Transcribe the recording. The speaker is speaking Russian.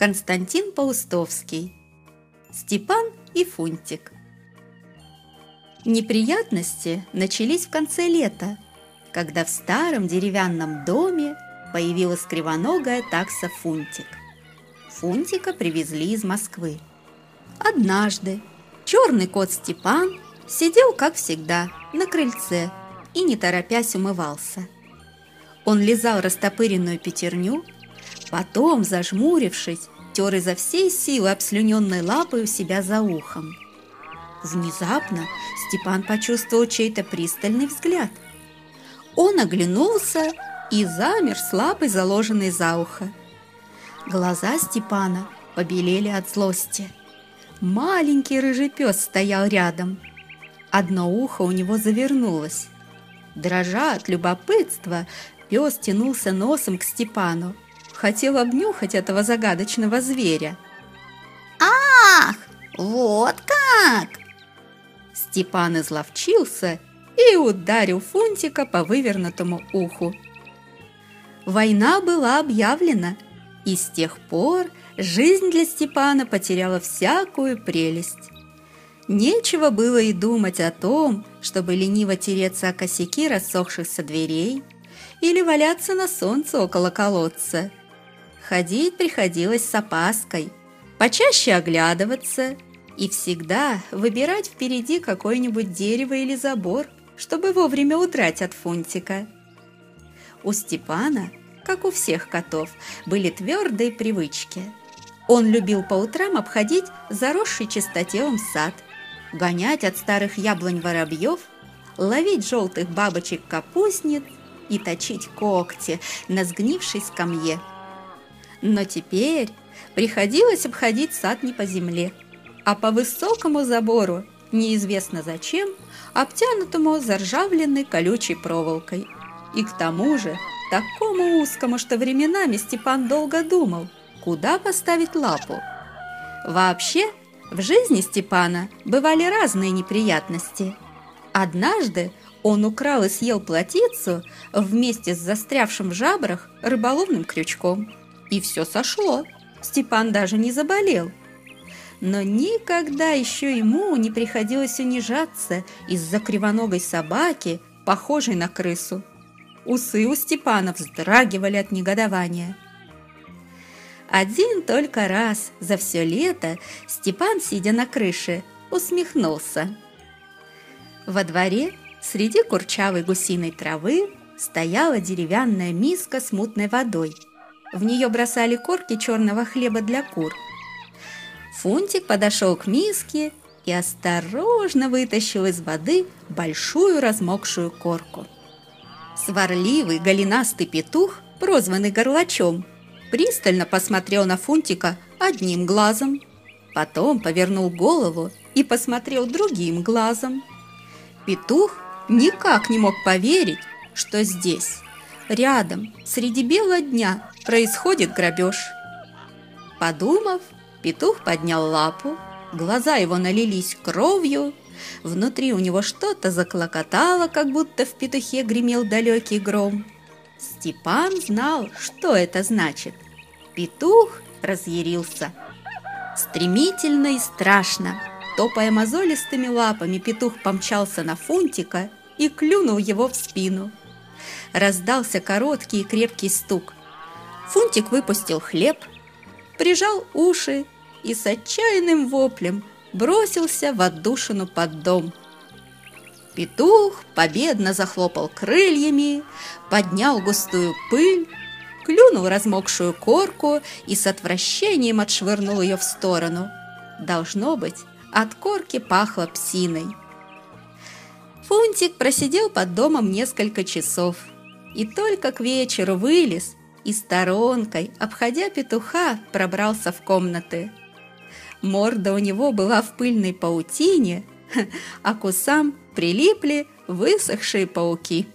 Константин Паустовский. Степан и Фунтик. Неприятности начались в конце лета, когда в старом деревянном доме появилась кривоногая такса Фунтик. Фунтика привезли из Москвы. Однажды черный кот Степан сидел, как всегда, на крыльце и, не торопясь, умывался. Он лизал растопыренную пятерню, Потом, зажмурившись, тер изо всей силы обслюненной лапой у себя за ухом. Внезапно Степан почувствовал чей-то пристальный взгляд. Он оглянулся и замер с лапой, заложенной за ухо. Глаза Степана побелели от злости. Маленький рыжий пес стоял рядом. Одно ухо у него завернулось. Дрожа от любопытства, пес тянулся носом к Степану хотел обнюхать этого загадочного зверя. «Ах, вот как!» Степан изловчился и ударил Фунтика по вывернутому уху. Война была объявлена, и с тех пор жизнь для Степана потеряла всякую прелесть. Нечего было и думать о том, чтобы лениво тереться о косяки рассохшихся дверей или валяться на солнце около колодца – Ходить приходилось с опаской, почаще оглядываться и всегда выбирать впереди какое-нибудь дерево или забор, чтобы вовремя удрать от фунтика. У Степана, как у всех котов, были твердые привычки. Он любил по утрам обходить заросший чистотелом сад, гонять от старых яблонь воробьев, ловить желтых бабочек-капустниц и точить когти на сгнившей скамье – но теперь приходилось обходить сад не по земле, а по высокому забору, неизвестно зачем, обтянутому заржавленной колючей проволокой. И к тому же такому узкому, что временами Степан долго думал, куда поставить лапу. Вообще, в жизни Степана бывали разные неприятности. Однажды он украл и съел плотицу вместе с застрявшим в жабрах рыболовным крючком – и все сошло. Степан даже не заболел. Но никогда еще ему не приходилось унижаться из-за кривоногой собаки, похожей на крысу. Усы у Степана вздрагивали от негодования. Один только раз за все лето Степан, сидя на крыше, усмехнулся. Во дворе среди курчавой гусиной травы стояла деревянная миска с мутной водой – в нее бросали корки черного хлеба для кур. Фунтик подошел к миске и осторожно вытащил из воды большую размокшую корку. Сварливый голенастый петух, прозванный горлачом, пристально посмотрел на Фунтика одним глазом, потом повернул голову и посмотрел другим глазом. Петух никак не мог поверить, что здесь, рядом, среди бела дня, происходит грабеж. Подумав, петух поднял лапу, глаза его налились кровью, внутри у него что-то заклокотало, как будто в петухе гремел далекий гром. Степан знал, что это значит. Петух разъярился. Стремительно и страшно, топая мозолистыми лапами, петух помчался на Фунтика и клюнул его в спину. Раздался короткий и крепкий стук. Фунтик выпустил хлеб, прижал уши и с отчаянным воплем бросился в отдушину под дом. Петух победно захлопал крыльями, поднял густую пыль, клюнул размокшую корку и с отвращением отшвырнул ее в сторону. Должно быть, от корки пахло псиной. Фунтик просидел под домом несколько часов и только к вечеру вылез и сторонкой, обходя петуха, пробрался в комнаты. Морда у него была в пыльной паутине, а к усам прилипли высохшие пауки.